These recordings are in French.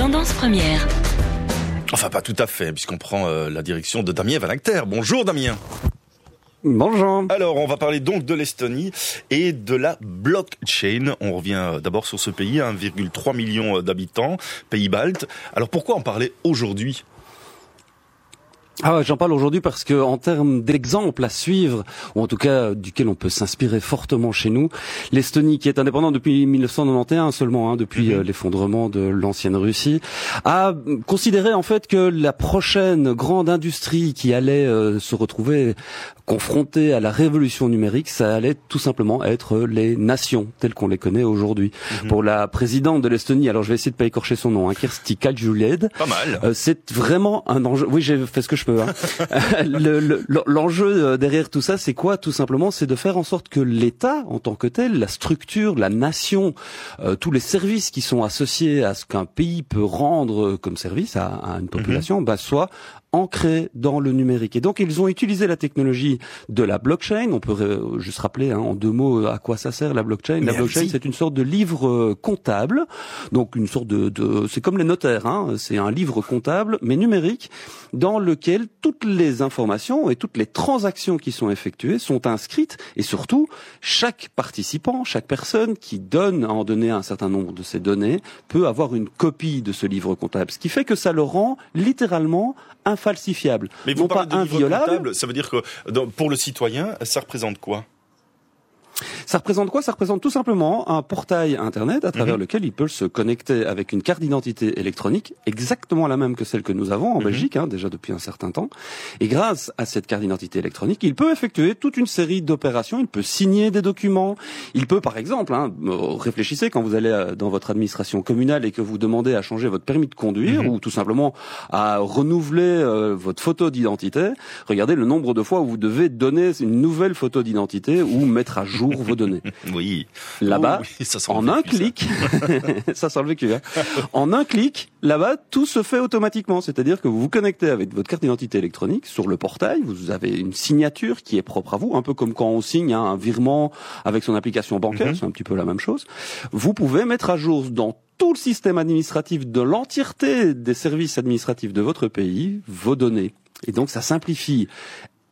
Tendance première. Enfin, pas tout à fait, puisqu'on prend euh, la direction de Damien Valacter. Bonjour Damien. Bonjour. Alors, on va parler donc de l'Estonie et de la blockchain. On revient euh, d'abord sur ce pays, 1,3 million euh, d'habitants, pays baltes. Alors, pourquoi en parler aujourd'hui? Ah, j'en parle aujourd'hui parce que en termes d'exemple à suivre, ou en tout cas duquel on peut s'inspirer fortement chez nous, l'Estonie, qui est indépendante depuis 1991 seulement, hein, depuis mhm. euh, l'effondrement de l'ancienne Russie, a considéré en fait que la prochaine grande industrie qui allait euh, se retrouver confrontée à la révolution numérique, ça allait tout simplement être les nations telles qu'on les connaît aujourd'hui. Mhm. Pour la présidente de l'Estonie, alors je vais essayer de pas écorcher son nom, hein, Kersti Kaljuled. Pas mal. Euh, c'est vraiment un enjeu. Oui, j'ai fait ce que je peux Hein. L'enjeu euh, derrière tout ça, c'est quoi Tout simplement, c'est de faire en sorte que l'État, en tant que tel, la structure, la nation, euh, tous les services qui sont associés à ce qu'un pays peut rendre comme service à, une population, mm bah, soient ancré dans le numérique. Et donc ils ont utilisé la technologie de la blockchain. On peut euh, juste rappeler hein, en deux mots à quoi ça sert la blockchain. la blockchain, c'est une sorte de livre euh, comptable, donc une sorte de, de c'est comme les notaires. Hein, c'est un livre comptable mais numérique dans lequel toutes les informations et toutes les transactions qui sont effectuées sont inscrites et surtout chaque participant, chaque personne qui donne à en donner un certain nombre de ces données peut avoir une copie de ce livre comptable, ce qui fait que ça le rend littéralement infalsifiable, Mais vous non pas inviolable. Ça veut dire que pour le citoyen, ça représente quoi? Ça représente quoi? Ça représente tout simplement un portail internet à travers mhm. lequel il peut se connecter avec une carte d'identité électronique exactement la même que celle que nous avons en mhm. Belgique hein, déjà depuis un certain temps. Et grâce à cette carte d'identité électronique, il peut effectuer toute une série d'opérations. Il peut signer des documents. Il peut, par exemple, hein, réfléchissez quand vous allez euh, dans votre administration communale et que vous demandez à changer votre permis de conduire mhm. ou tout simplement à renouveler euh, votre photo d'identité. Regardez le nombre de fois où vous devez donner une nouvelle photo d'identité ou mettre à jour vos données. Oui. Là-bas, en un clic, ça. sent le vécu. Hein. en un clic, là-bas, tout se fait automatiquement. C'est-à-dire que vous vous connectez avec votre carte d'identité électronique sur le portail. Vous avez une signature qui est propre à vous, un peu comme quand on signe hein, un virement avec son application bancaire. Mhm. C'est un petit peu la même chose. Vous pouvez mettre à jour dans tout le système administratif de l'entièreté des services administratifs de votre pays vos données. Et donc ça simplifie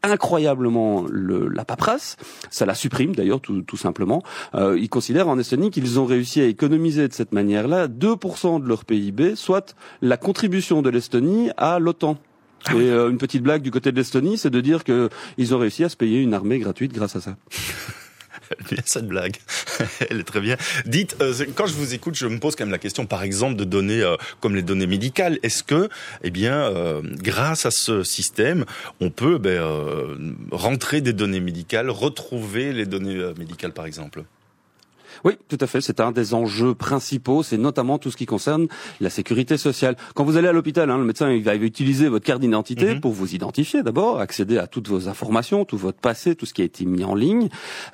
incroyablement le, la paperasse. Ça la supprime d'ailleurs tout, tout, simplement. Euh, ils considèrent en Estonie qu'ils ont réussi à économiser de cette manière-là 2% de leur PIB, soit la contribution de l'Estonie à l'OTAN. Ah Et euh, une petite blague du côté de l'Estonie, c'est de dire qu'ils ont réussi à se payer une armée gratuite grâce à ça. bien cette blague. Elle est très bien. Dites, euh, quand je vous écoute, je me pose quand même la question, par exemple, de données euh, comme les données médicales. Est-ce que, eh bien, euh, grâce à ce système, on peut ben, rentrer des données médicales, retrouver les données médicales, par exemple? Oui, tout à fait. C'est un des enjeux principaux. C'est notamment tout ce qui concerne la sécurité sociale. Quand vous allez à l'hôpital, hein, le médecin il va utiliser votre carte d'identité mhm. pour vous identifier d'abord, accéder à toutes vos informations, tout votre passé, tout ce qui a été mis en ligne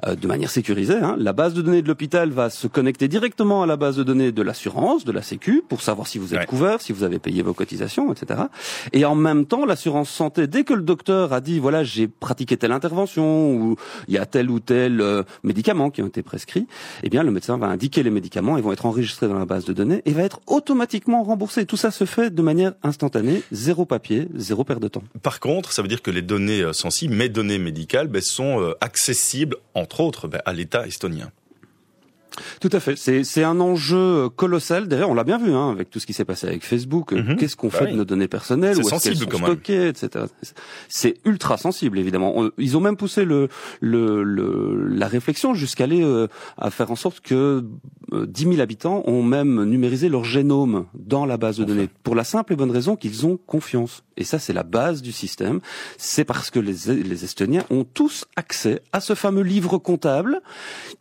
euh, de manière sécurisée. Hein. La base de données de l'hôpital va se connecter directement à la base de données de l'assurance, de la Sécu, pour savoir si vous êtes couvert, si vous avez payé vos cotisations, etc. Et en même temps, l'assurance santé, dès que le docteur a dit voilà j'ai pratiqué telle intervention ou il y a tel ou tel euh, médicament qui ont été prescrits, eh le médecin va indiquer les médicaments, ils vont être enregistrés dans la base de données et va être automatiquement remboursé. Tout ça se fait de manière instantanée, zéro papier, zéro perte de temps. Par contre, ça veut dire que les données euh, sensibles, mes données médicales, ben, sont euh, accessibles, entre autres, ben, à l'État estonien. Tout à fait. C'est un enjeu colossal. D'ailleurs, on l'a bien vu hein, avec tout ce qui s'est passé avec Facebook. Mhm. Qu'est-ce qu'on bah fait de nos données personnelles? Où est-ce qu'elles sont stockées, etc. C'est ultra sensible, évidemment. Ils ont même poussé le, le, le la réflexion jusqu'à aller euh, à faire en sorte que 10 euh, 000 habitants ont même numérisé leur génome dans la base de données pour la simple et bonne raison qu'ils ont confiance. Et ça, c'est la base du système. C'est parce que les, les Estoniens ont tous accès à ce fameux livre comptable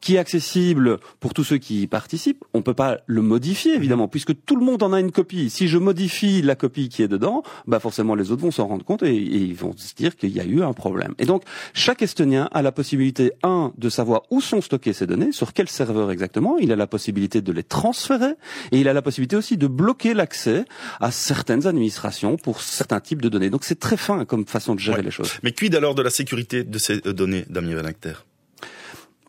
qui est accessible pour tous ceux qui y participent. On peut pas le modifier, évidemment, puisque tout le monde en a une copie. Si je modifie la copie qui est dedans, bah forcément les autres vont s'en rendre compte et, ils vont se dire qu'il y a eu un problème. Et donc, chaque Estonien a la possibilité, un, de savoir où sont stockées ces données, sur quel serveur exactement. Il a la possibilité de les transférer et il a la possibilité aussi de bloquer l'accès à certaines administrations pour certains type de données. Donc c'est très fin comme façon de gérer les choses. Mais quid alors de la sécurité de ces euh, données, Damien Van Acter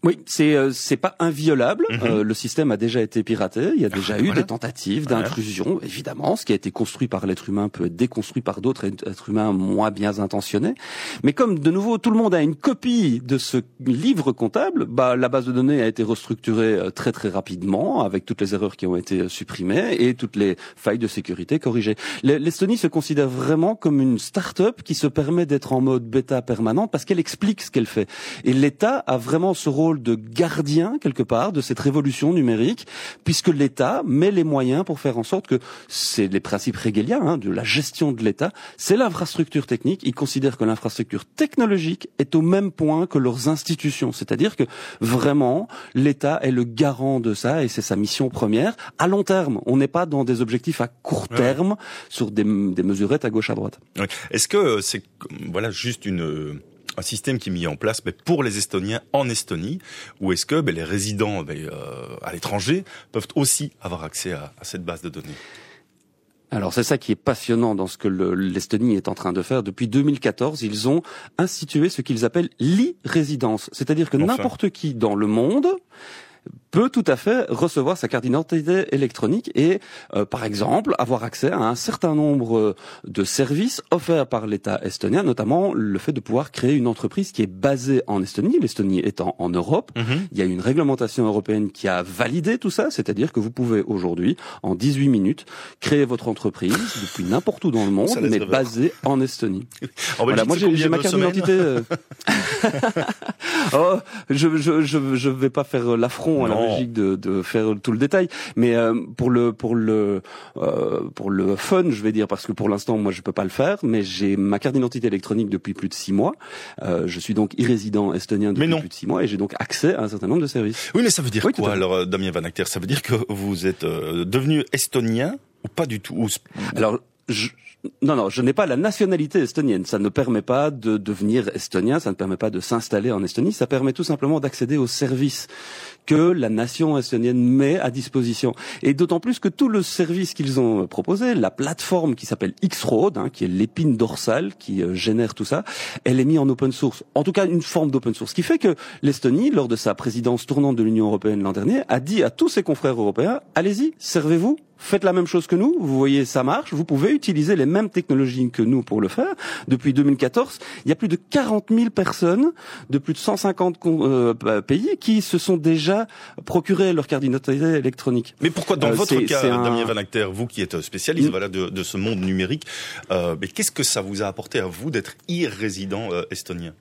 Oui, c'est euh, c'est pas inviolable. Mhm. Euh, le système a déjà été piraté. Il y a ah, déjà eu des tentatives d'intrusion. Évidemment, ce qui a été construit par l'être humain peut être déconstruit par d'autres êtres humains moins bien intentionnés. Mais comme de nouveau tout le monde a une copie de ce livre comptable, bah la base de données a été restructurée euh, très très rapidement avec toutes les erreurs qui ont été supprimées et toutes les failles de sécurité corrigées. L'Estonie se considère vraiment comme une start-up qui se permet d'être en mode bêta permanent parce qu'elle explique ce qu'elle fait. Et l'État a vraiment ce rôle de gardien quelque part de cette révolution numérique, puisque l'État met les moyens pour faire en sorte que c'est les principes régaliens hein, de la gestion de l'État, c'est l'infrastructure technique. Ils considèrent que l'infrastructure technologique est au même point que leurs institutions, c'est-à-dire que vraiment l'État est le garant de ça et c'est sa mission première. À long terme, on n'est pas dans des objectifs à court terme sur des, des mesurettes à gauche à droite. Est-ce que c'est voilà juste une un système qui est mis en place pour les Estoniens en Estonie, ou est-ce que ben, les résidents ben, euh, à l'étranger peuvent aussi avoir accès à, cette base de données alors c'est ça qui est passionnant dans ce que l'Estonie est en train de faire. Depuis 2014, ils ont institué ce qu'ils appellent l'e-résidence, c'est-à-dire que n'importe qui dans le monde peut tout à fait recevoir sa carte d'identité électronique et, euh, par exemple, avoir accès à un certain nombre euh, de services offerts par l'État estonien, notamment le fait de pouvoir créer une entreprise qui est basée en Estonie, l'Estonie étant en Europe. Mhm. Il y a une réglementation européenne qui a validé tout ça, c'est-à-dire que vous pouvez aujourd'hui, en 18 minutes, créer votre entreprise depuis n'importe où dans le monde, mais basée en Estonie. En voilà, moi j'ai ma carte d'identité. Euh. oh, je, je, je, je vais pas faire l'affront à la de, de, faire tout le détail, mais euh, pour le pour le euh, pour le fun, je vais dire, parce que pour l'instant, moi, je peux pas le faire, mais j'ai ma carte d'identité électronique depuis plus de six mois. Euh, je suis donc irrésident estonien depuis plus de six mois et j'ai donc accès à un certain nombre de services. Oui, mais ça veut dire quoi alors, Damien Van Acter Ça veut dire que vous êtes devenu estonien ou pas du tout Alors, je, non, non, je n'ai pas la nationalité estonienne. Ça ne permet pas de devenir estonien, ça ne permet pas de s'installer en Estonie, ça permet tout simplement d'accéder aux services que la nation estonienne met à disposition. Et d'autant plus que tout le service qu'ils ont proposé, la plateforme qui s'appelle X-Road, hein, qui est l'épine dorsale qui euh, génère tout ça, elle est mise en open source. En tout cas, une forme d'open source. Ce qui fait que l'Estonie, lors de sa présidence tournante de l'Union européenne l'an dernier, a dit à tous ses confrères européens, allez-y, servez-vous, faites la même chose que nous, vous voyez ça marche, vous pouvez utiliser les mêmes technologies que nous pour le faire. Depuis 2014, il y a plus de 40 000 personnes de plus de 150 euh, pays qui se sont déjà procuré leur carte d'identité électronique. Mais pourquoi dans euh, votre cas, Damien Van Acter, vous qui êtes spécialiste mm. voilà, de, de, ce monde numérique, euh, mais qu'est-ce que ça vous a apporté à vous d'être irrésident estonien?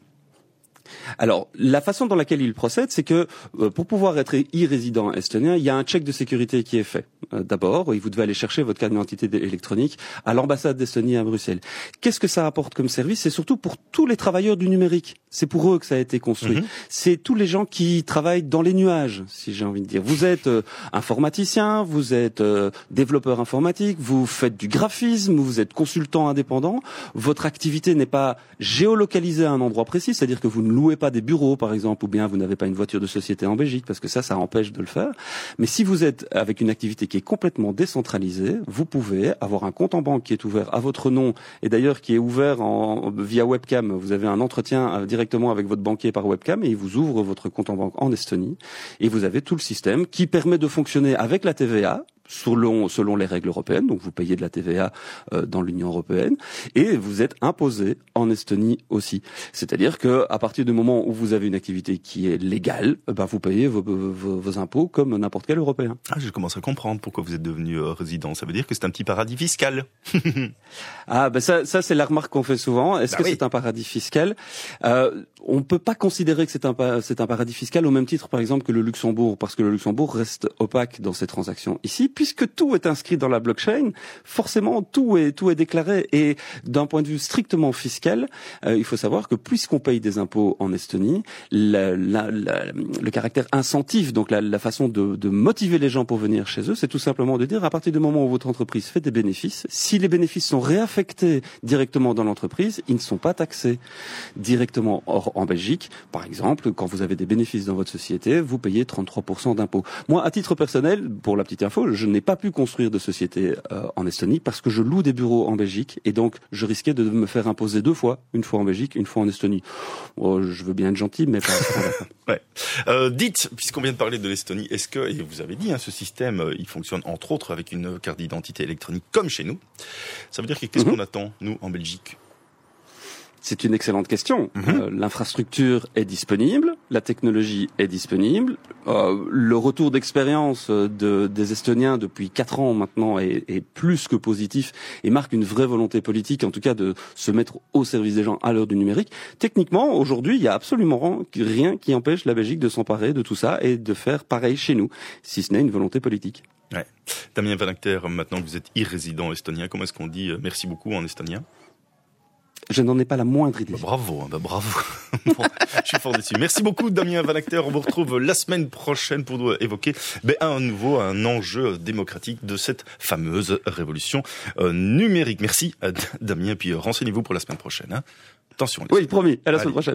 Alors, la façon dans laquelle il procède, c'est que euh, pour pouvoir être e-résident estonien, il y a un check de sécurité qui est fait. Euh, d'abord, vous devez aller chercher votre carte d'identité électronique à l'ambassade d'Estonie à Bruxelles. Qu'est-ce que ça apporte comme service? C'est surtout pour tous les travailleurs du numérique. C'est pour eux que ça a été construit. Mhm. C'est tous les gens qui travaillent dans les nuages, si j'ai envie de dire. Vous êtes euh, informaticien, vous êtes développeur informatique, vous faites du graphisme, vous êtes consultant indépendant. Votre activité n'est pas géolocalisée à un endroit précis, c'est-à-dire que vous ne louez pas des bureaux, par exemple, ou bien vous n'avez pas une voiture de société en Belgique, parce que ça, ça empêche de le faire. Mais si vous êtes avec une activité qui est complètement décentralisée, vous pouvez avoir un compte en banque qui est ouvert à votre nom, et d'ailleurs qui est ouvert en, via webcam. Vous avez un entretien euh, directement avec votre banquier par webcam, et il vous ouvre votre compte en banque en Estonie, et vous avez tout le système qui permet de fonctionner avec la TVA, selon, selon les règles européennes, donc vous payez de la TVA euh, dans l'Union européenne, et vous êtes imposé en Estonie aussi. C'est-à-dire que à partir du moment où vous avez une activité qui est légale, ben vous payez vos, vos, vos impôts comme n'importe quel Européen. Ah, je commence à comprendre pourquoi vous êtes devenu euh, résident. Ça veut dire que c'est un petit paradis fiscal. ah, ben ça, ça c'est la remarque qu'on fait souvent. Est-ce bah que c'est un paradis fiscal? Euh, On peut pas considérer que c'est un, c'est un paradis fiscal au même titre, par exemple, que le Luxembourg, parce que le Luxembourg reste opaque dans ses transactions. Ici, puisque tout est inscrit dans la blockchain, forcément tout est tout est déclaré. Et d'un point de vue strictement fiscal, euh, il faut savoir que puisqu'on paye des impôts en Estonie, la, la, le caractère incentif, donc la, façon de, de, motiver les gens pour venir chez eux, c'est tout simplement de dire à partir du moment où votre entreprise fait des bénéfices, si les bénéfices sont réaffectés directement dans l'entreprise, ils ne sont pas taxés directement. Or en Belgique, par exemple, quand vous avez des bénéfices dans votre société, vous payez 33% d'impôts. Moi, à titre personnel, pour la petite info, je n'ai pas pu construire de société euh, en Estonie parce que je loue des bureaux en Belgique et donc je risquais de me faire imposer deux fois, une fois en Belgique, une fois en Estonie. Oh, je veux bien être gentil, mais pas. ouais. Euh, dites, puisqu'on vient de parler de l'Estonie, est-ce que, et vous avez dit, hein, ce système, euh, il fonctionne entre autres avec une carte d'identité électronique comme chez nous. Ça veut dire qu'est-ce mhm. qu'on attend, nous, en Belgique? C'est une excellente question. Mhm. Euh, l'infrastructure est disponible, la technologie est disponible. Euh, le retour d'expérience de, des Estoniens depuis quatre ans maintenant est, est, plus que positif et marque une vraie volonté politique, en tout cas de se mettre au service des gens à l'heure du numérique. Techniquement, aujourd'hui, il y a absolument rien qui empêche la Belgique de s'emparer de tout ça et de faire pareil chez nous, si ce n'est une volonté politique. Ouais. Damien Van maintenant que vous êtes irrésident estonien, comment est-ce qu'on dit euh, merci beaucoup en estonien? Je n'en ai pas la moindre idée. Bah, bravo, hein, bah, bravo. je suis fort déçu. Merci beaucoup Damien Van On vous retrouve la semaine prochaine pour évoquer ben, un nouveau un enjeu démocratique de cette fameuse révolution euh, numérique. Merci Damien, puis euh, renseignez-vous pour la semaine prochaine. Hein. Attention. Oui, promis. À la semaine prochaine.